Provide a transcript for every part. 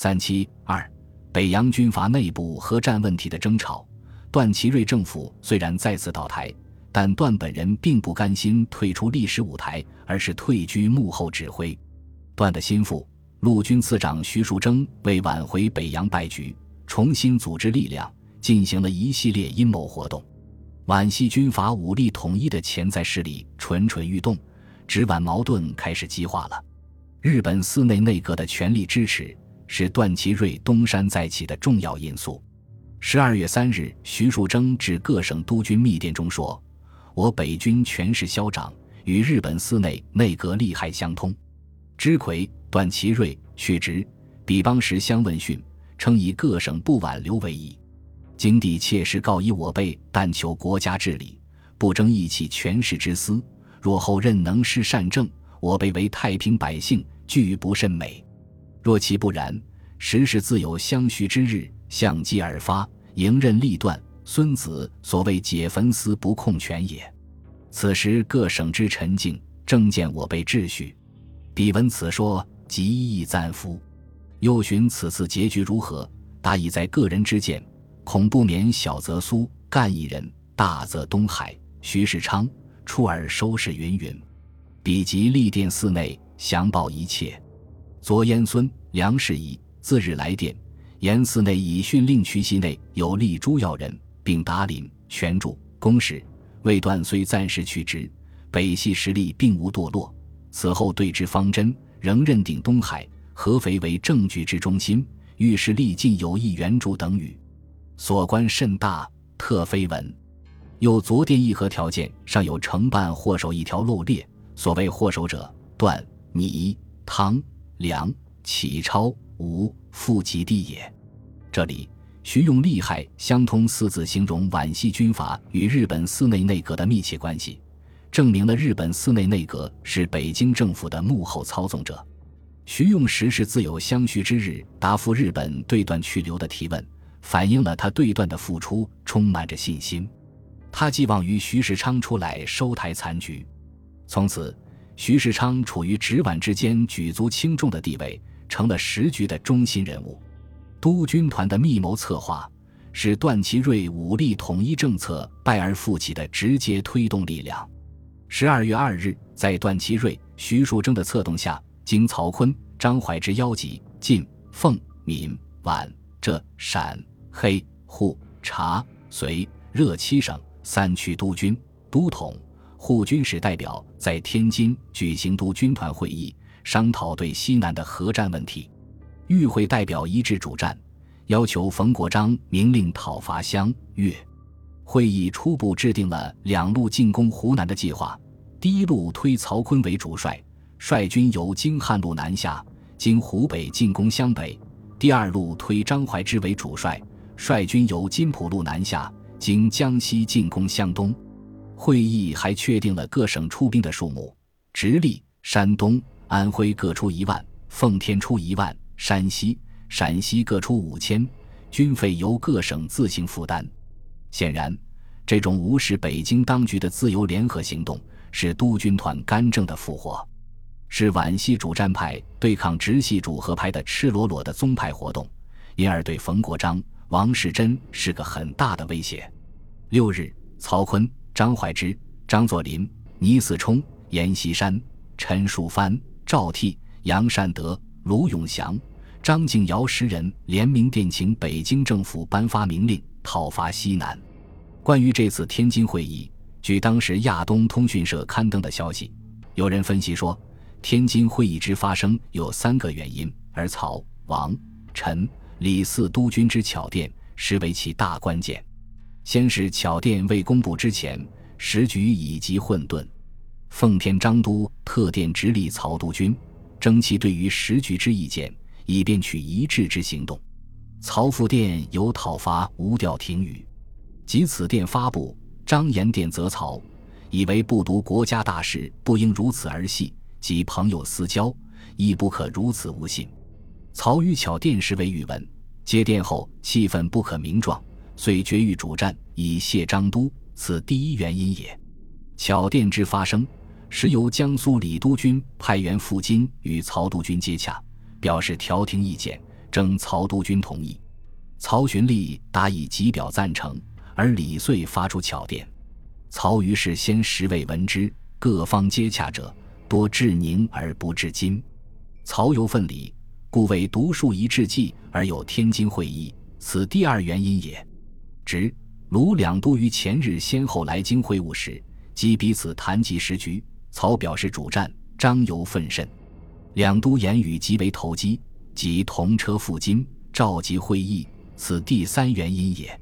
三七二，北洋军阀内部核战问题的争吵，段祺瑞政府虽然再次倒台，但段本人并不甘心退出历史舞台，而是退居幕后指挥。段的心腹陆军次长徐树铮为挽回北洋败局，重新组织力量，进行了一系列阴谋活动。皖系军阀武力统一的潜在势力蠢蠢欲动，直皖矛盾开始激化了。日本寺内内阁的全力支持。是段祺瑞东山再起的重要因素。十二月三日，徐树铮致各省督军密电中说：“我北军权势嚣张，与日本寺内内阁利害相通。知魁、段祺瑞去职，比邦时相问讯，称以各省不挽留为宜。今帝切实告以我辈，但求国家治理，不争义气权势之私。若后任能施善政，我辈为太平百姓，俱不甚美。”若其不然，时时自有相续之日，相继而发，迎刃立断。孙子所谓解焚思不控权也。此时各省之沉静，正见我辈秩序。彼闻此说，极意赞服。又寻此次结局如何，答以在个人之见，恐不免小则苏干一人，大则东海徐世昌出尔收拾云云。彼即立殿寺内详报一切。左燕孙梁士仪自日来电，言寺内已训令区系内有立诸要人，并达领权助公使。魏段虽暂时去职，北系实力并无堕落。此后对之方针，仍认定东海、合肥为政局之中心，遇事力尽有意援助等语。所关甚大，特非文。又昨电议和条件尚有承办祸首一条漏列，所谓祸首者，段、倪、汤。梁启超吴复及地也。这里徐用“利害相通”四字形容皖系军阀与日本寺内内阁的密切关系，证明了日本寺内内阁是北京政府的幕后操纵者。徐用时时自有相续之日，答复日本对段去留的提问，反映了他对段的付出充满着信心。他寄望于徐世昌出来收台残局，从此。徐世昌处于直皖之间举足轻重的地位，成了时局的中心人物。督军团的密谋策划，是段祺瑞武力统一政策败而复起的直接推动力量。十二月二日，在段祺瑞、徐树铮的策动下，经曹锟、张怀之邀集，晋、奉、闽、皖、浙、陕、黑、沪、察、绥、热七省三区督军都统。护军使代表在天津举行督军团会议，商讨对西南的核战问题。与会代表一致主战，要求冯国璋明令讨伐湘粤。会议初步制定了两路进攻湖南的计划：第一路推曹锟为主帅，率军由京汉路南下，经湖北进攻湘北；第二路推张怀之为主帅，率军由金浦路南下，经江西进攻湘东。会议还确定了各省出兵的数目：直隶、山东、安徽各出一万，奉天出一万，山西、陕西各出五千，军费由各省自行负担。显然，这种无视北京当局的自由联合行动，是督军团干政的复活，是皖系主战派对抗直系主和派的赤裸裸的宗派活动，因而对冯国璋、王士祯是个很大的威胁。六日，曹锟。张怀之、张作霖、倪嗣冲、阎锡山、陈树藩、赵倜、杨善德、卢永祥、张敬尧十人联名电请北京政府颁发明令，讨伐西南。关于这次天津会议，据当时亚东通讯社刊登的消息，有人分析说，天津会议之发生有三个原因，而曹、王、陈、李四督军之巧电实为其大关键。先是巧电未公布之前，时局已极混沌。奉天张都特电直隶曹督军，征其对于时局之意见，以便取一致之行动。曹复电有讨伐无调停语，及此电发布，张延电责曹，以为不读国家大事，不应如此儿戏，及朋友私交，亦不可如此无信。曹与巧电时为语文，接电后气氛不可名状。遂决欲主战，以谢张都，此第一原因也。巧电之发生，时由江苏李督军派员赴京与曹督军接洽，表示调停意见，征曹督军同意。曹循立答以急表赞成，而李遂发出巧电。曹于是先十位闻之，各方接洽者多至宁而不至今。曹由愤礼，故为独树一帜计而有天津会议，此第二原因也。直卢两都于前日先后来京会晤时，即彼此谈及时局。曹表示主战，张尤愤甚。两都言语极为投机，即同车赴京召集会议，此第三原因也。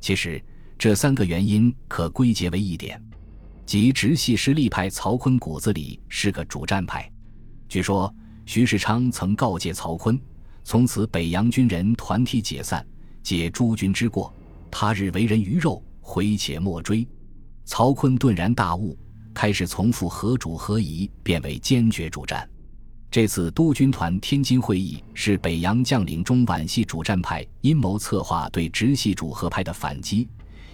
其实这三个原因可归结为一点，即直系实力派曹锟骨子里是个主战派。据说徐世昌曾告诫曹锟，从此北洋军人团体解散，解诸军之过。他日为人鱼肉，回且莫追。曹锟顿然大悟，开始从复合主何疑，变为坚决主战。这次督军团天津会议是北洋将领中皖系主战派阴谋策划对直系主和派的反击，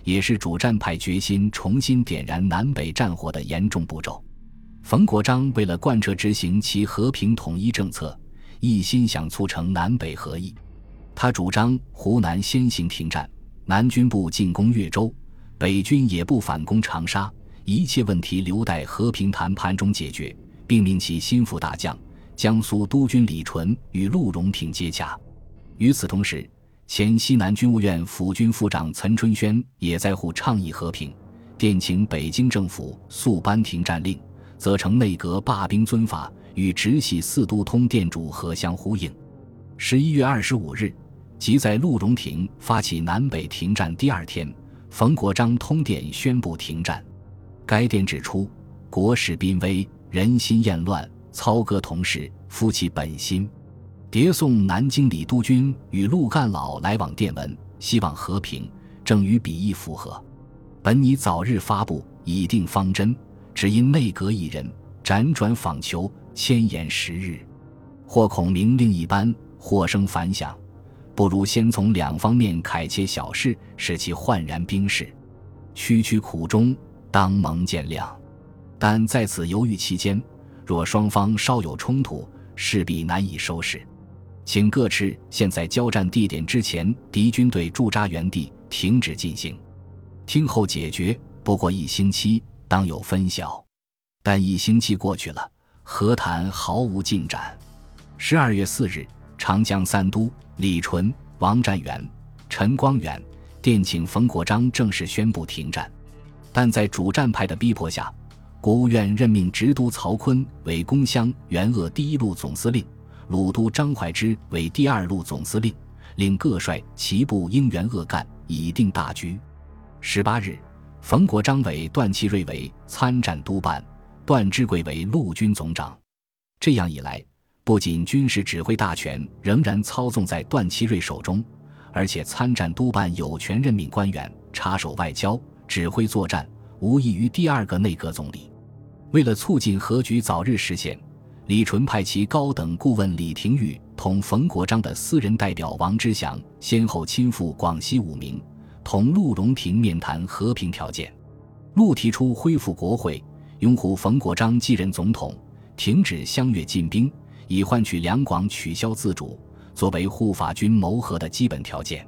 也是主战派决心重新点燃南北战火的严重步骤。冯国璋为了贯彻执行其和平统一政策，一心想促成南北合议，他主张湖南先行停战。南军部进攻越州，北军也不反攻长沙，一切问题留待和平谈判中解决，并命其心腹大将江苏督军李纯与陆荣廷接洽。与此同时，前西南军务院辅军副长岑春轩也在沪倡议和平，电请北京政府速颁停战令，责成内阁罢兵遵法，与直系四都通电主和相呼应。十一月二十五日。即在陆荣廷发起南北停战第二天，冯国璋通电宣布停战。该电指出：“国事濒危，人心厌乱，操戈同事，夫其本心。”迭送南京李督军与陆干老来往电文，希望和平，正与彼意符合。本拟早日发布，以定方针，只因内阁一人辗转访求，千言十日，或恐明令一般，或生反响。不如先从两方面楷切小事，使其焕然冰释。区区苦衷，当蒙见谅。但在此犹豫期间，若双方稍有冲突，势必难以收拾。请各持现在交战地点之前敌军队驻扎原地，停止进行。听候解决。不过一星期，当有分晓。但一星期过去了，和谈毫无进展。十二月四日，长江三都。李纯、王占元、陈光远电请冯国璋正式宣布停战，但在主战派的逼迫下，国务院任命直督曹锟为攻湘援鄂第一路总司令，鲁督张怀之为第二路总司令，令各率其部应援鄂赣，以定大局。十八日，冯国璋委段祺瑞为参战督办，段芝贵为陆军总长。这样一来。不仅军事指挥大权仍然操纵在段祺瑞手中，而且参战督办有权任命官员插手外交、指挥作战，无异于第二个内阁总理。为了促进和局早日实现，李纯派其高等顾问李廷玉同冯国璋的私人代表王之祥先后亲赴广西武鸣，同陆荣廷面谈和平条件。陆提出恢复国会，拥护冯国璋继任总统，停止湘粤进兵。以换取两广取消自主，作为护法军谋和的基本条件。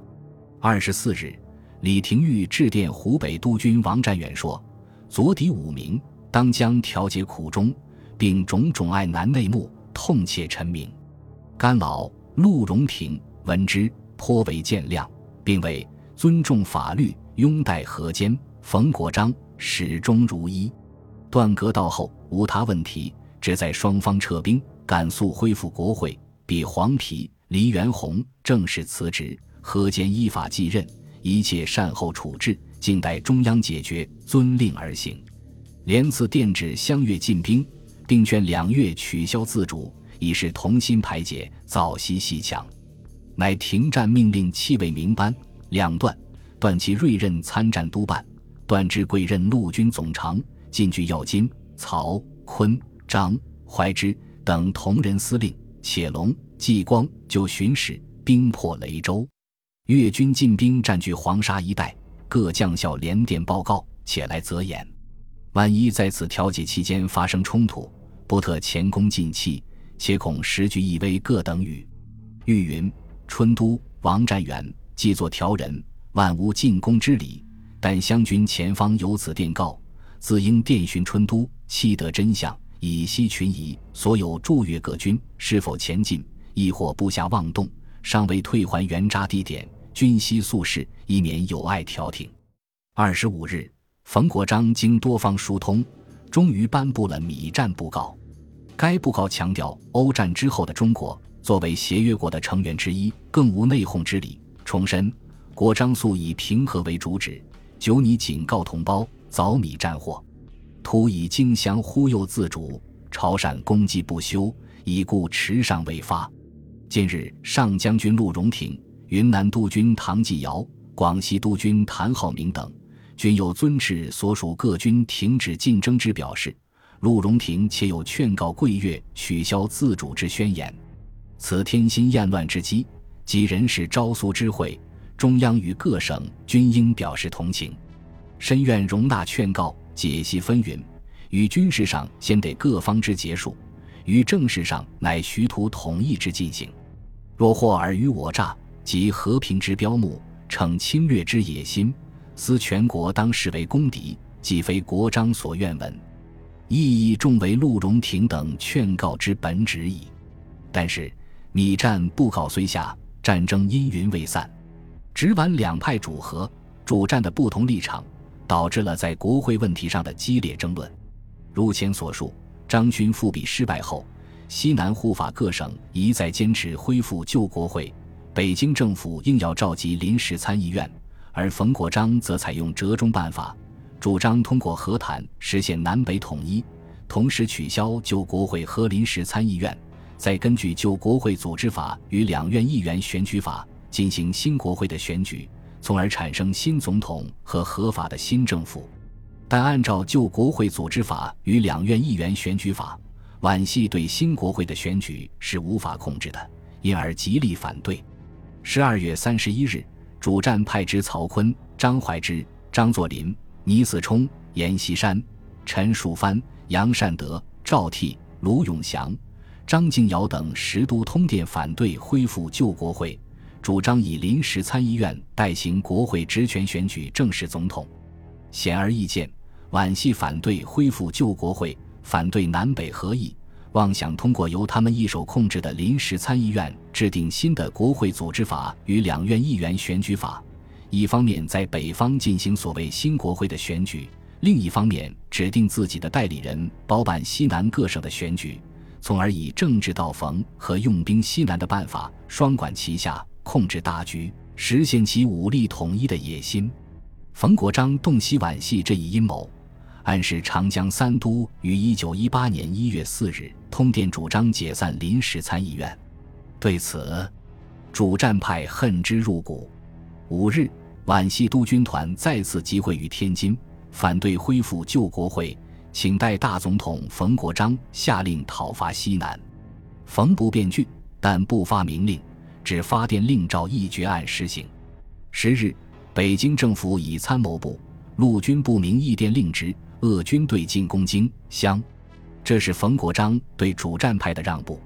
二十四日，李廷玉致电湖北督军王占远说：“左敌五名，当将调节苦衷，并种种爱难内幕，痛切陈明。”甘老、陆荣廷闻之，颇为见谅，并为尊重法律，拥戴河间。冯国璋始终如一。段革到后无他问题，只在双方撤兵。赶速恢复国会，比黄皮、黎元洪正式辞职，何坚依法继任，一切善后处置，静待中央解决，遵令而行。连次电旨相粤进兵，并劝两粤取消自主，以示同心排解，早息西墙。乃停战命令气味明班，两段段其锐任参战督办，段之贵任陆军总长，进据要津、曹、锟、张、怀之。等同仁司令且龙、纪光就巡使兵破雷州，越军进兵占据黄沙一带，各将校连电报告，且来则言。万一在此调解期间发生冲突，不特前功尽弃，且恐时局易危。各等语。玉云：春都王占元既作调人，万无进攻之理。但湘军前方有此电告，自应电讯春都，悉得真相，以息群疑。所有驻越各军是否前进，亦或部下妄动，尚未退还原扎地点，军悉速事，以免有碍调停。二十五日，冯国璋经多方疏通，终于颁布了米战布告。该布告强调，欧战之后的中国作为协约国的成员之一，更无内讧之理。重申，国璋素以平和为主旨。久拟警告同胞，早米战祸，图以荆襄忽悠自主，朝陕攻击不休，已故迟上未发。近日，上将军陆荣廷、云南督军唐继尧、广西督军谭浩明等，均有遵旨所属各军停止竞争之表示。陆荣廷且有劝告贵越取消自主之宣言。此天心厌乱之机，即人事招苏之会。中央与各省均应表示同情，深愿容纳劝告，解析纷纭。于军事上先得各方之结束，于政事上乃徐图统一之进行。若或尔虞我诈，及和平之标目，逞侵略之野心，思全国当视为公敌，既非国章所愿闻，意义重为陆荣廷等劝告之本旨矣。但是，米战布告虽下，战争阴云未散。直皖两派主和主战的不同立场，导致了在国会问题上的激烈争论。如前所述，张勋复辟失败后，西南护法各省一再坚持恢复旧国会，北京政府硬要召集临时参议院，而冯国璋则采用折中办法，主张通过和谈实现南北统一，同时取消旧国会和临时参议院，再根据旧国会组织法与两院议员选举法。进行新国会的选举，从而产生新总统和合法的新政府。但按照旧国会组织法与两院议员选举法，皖系对新国会的选举是无法控制的，因而极力反对。十二月三十一日，主战派之曹锟、张怀之、张作霖、倪嗣冲、阎锡山、陈树藩、杨善德、赵倜、卢永祥、张敬尧等十都通电反对恢复旧国会。主张以临时参议院代行国会职权选举正式总统，显而易见，皖系反对恢复旧国会，反对南北合议，妄想通过由他们一手控制的临时参议院制定新的国会组织法与两院议员选举法，一方面在北方进行所谓新国会的选举，另一方面指定自己的代理人包办西南各省的选举，从而以政治道逢和用兵西南的办法双管齐下。控制大局，实现其武力统一的野心。冯国璋洞悉皖系这一阴谋，暗示长江三都于一九一八年一月四日通电主张解散临时参议院。对此，主战派恨之入骨。五日，皖系督军团再次集会于天津，反对恢复旧国会，请代大总统冯国璋下令讨伐西南。冯不便拒，但不发明令。只发电令照议决案实行。十日，北京政府以参谋部、陆军部名义电令之，鄂军队进攻京襄。这是冯国璋对主战派的让步，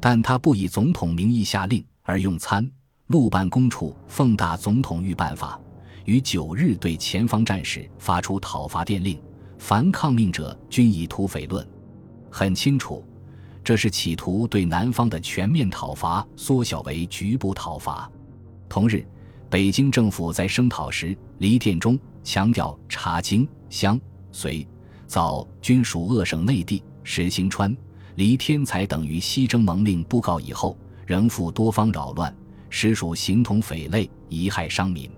但他不以总统名义下令，而用参陆办公处奉大总统谕办法，于九日对前方战士发出讨伐电令，凡抗命者均以土匪论。很清楚。这是企图对南方的全面讨伐缩小为局部讨伐。同日，北京政府在声讨时，黎殿中强调查京、湘、隋、枣均属鄂省内地。石兴川、黎天才等于西征蒙令布告以后，仍复多方扰乱，实属形同匪类，贻害商民。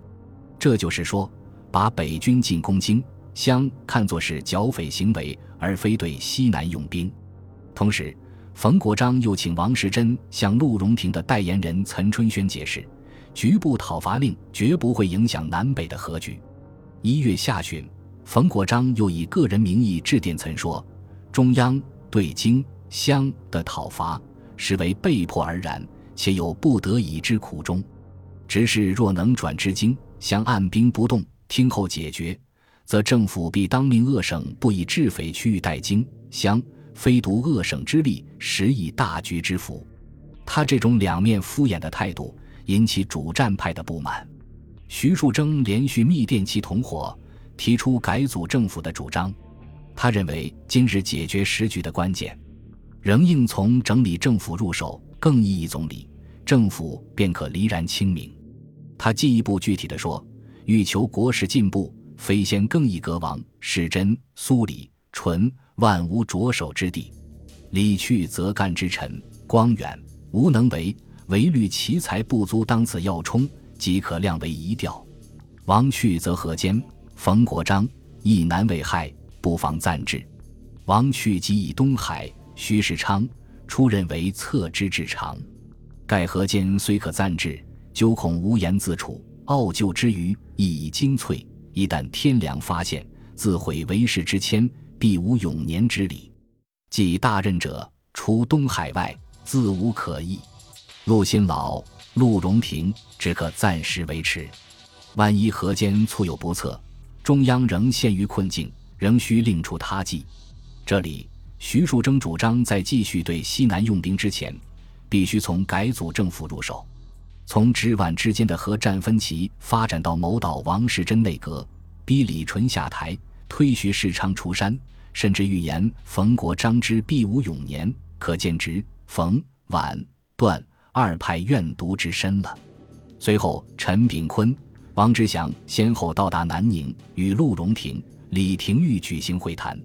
这就是说，把北军进攻京湘看作是剿匪行为，而非对西南用兵。同时，冯国璋又请王士珍向陆荣廷的代言人岑春轩解释，局部讨伐令绝不会影响南北的和局。一月下旬，冯国璋又以个人名义致电岑说：“中央对京湘的讨伐实为被迫而然，且有不得已之苦衷。直是若能转至京湘，按兵不动，听候解决，则政府必当命鄂省不以治匪区域待京湘。”非独鄂省之力，实以大局之福。他这种两面敷衍的态度，引起主战派的不满。徐树铮连续密电其同伙，提出改组政府的主张。他认为今日解决时局的关键，仍应从整理政府入手，更易总理，政府便可离然清明。他进一步具体地说：“欲求国事进步，非先更易革王、世真、苏李、淳，万无着手之地。李去则干之臣，光远无能为，唯虑其才不足，当此要冲，即可量为一调。王去则何坚、冯国璋亦难为害。”不妨暂置。王去即以东海，徐世昌出任为策之至长。盖河间虽可暂置，究恐无言自处，傲就之余亦已精粹。一旦天良发现，自毁为世之谦，必无永年之理。即大任者，除东海外，自无可议。陆新老、陆荣廷只可暂时维持。万一河间猝有不测，中央仍陷于困境。仍需另出他计。这里，徐树铮主张在继续对西南用兵之前，必须从改组政府入手。从直皖之间的核战分歧发展到谋倒王世贞内阁，逼李纯下台，推徐世昌出山，甚至预言冯国璋之必无永年，可见直、冯、皖、段二派怨毒之深了。随后，陈炳坤、王之祥先后到达南宁，与陆荣廷。李廷玉举行会谈，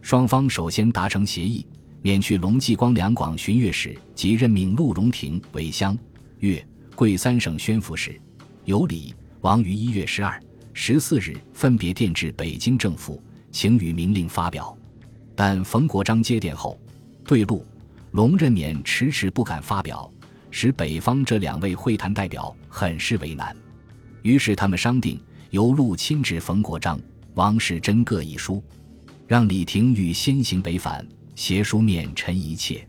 双方首先达成协议，免去隆继光两广巡阅使及任命陆荣廷为湘、粤、桂三省宣抚使，由李、王于一月十二、十四日分别电至北京政府，请予明令发表。但冯国璋接电后，对陆、龙任免迟迟不敢发表，使北方这两位会谈代表很是为难。于是他们商定，由陆亲致冯国璋。王世贞各一书，让李廷玉先行北返，携书面陈一切。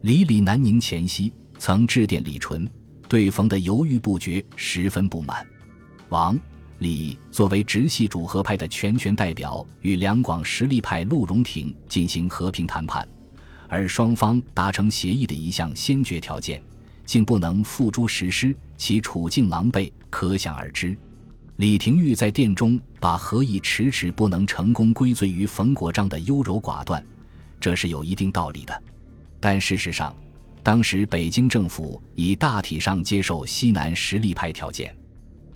李李南宁前夕，曾致电李纯，对冯的犹豫不决十分不满。王、李作为直系主和派的全权代表，与两广实力派陆荣廷进行和平谈判，而双方达成协议的一项先决条件，竟不能付诸实施，其处境狼狈，可想而知。李廷玉在殿中把何议迟迟不能成功归罪于冯国璋的优柔寡断，这是有一定道理的。但事实上，当时北京政府已大体上接受西南实力派条件。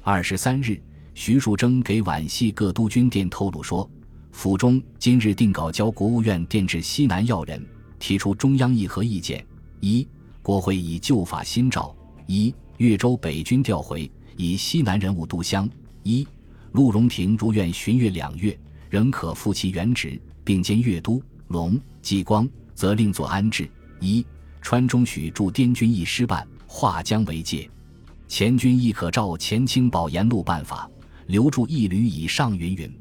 二十三日，徐树铮给皖系各督军电透露说，府中今日定稿交国务院电致西南要人，提出中央议和意见：一、国会以旧法新诏；一、越州北军调回，以西南人物督湘。一陆荣廷如愿巡阅两月，仍可复其原职，并兼阅都、龙、济光，则另作安置。一川中许驻滇军一师办，划江为界，前军亦可照前清保沿路办法，留住一旅以上。云云。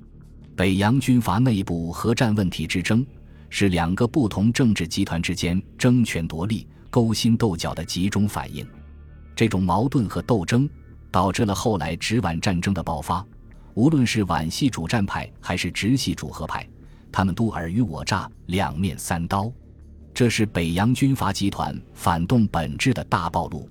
北洋军阀内部核战问题之争，是两个不同政治集团之间争权夺利、勾心斗角的集中反应。这种矛盾和斗争。导致了后来直皖战争的爆发。无论是皖系主战派还是直系主和派，他们都尔虞我诈，两面三刀。这是北洋军阀集团反动本质的大暴露。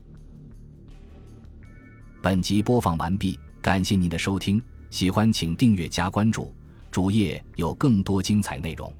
本集播放完毕，感谢您的收听，喜欢请订阅加关注，主页有更多精彩内容。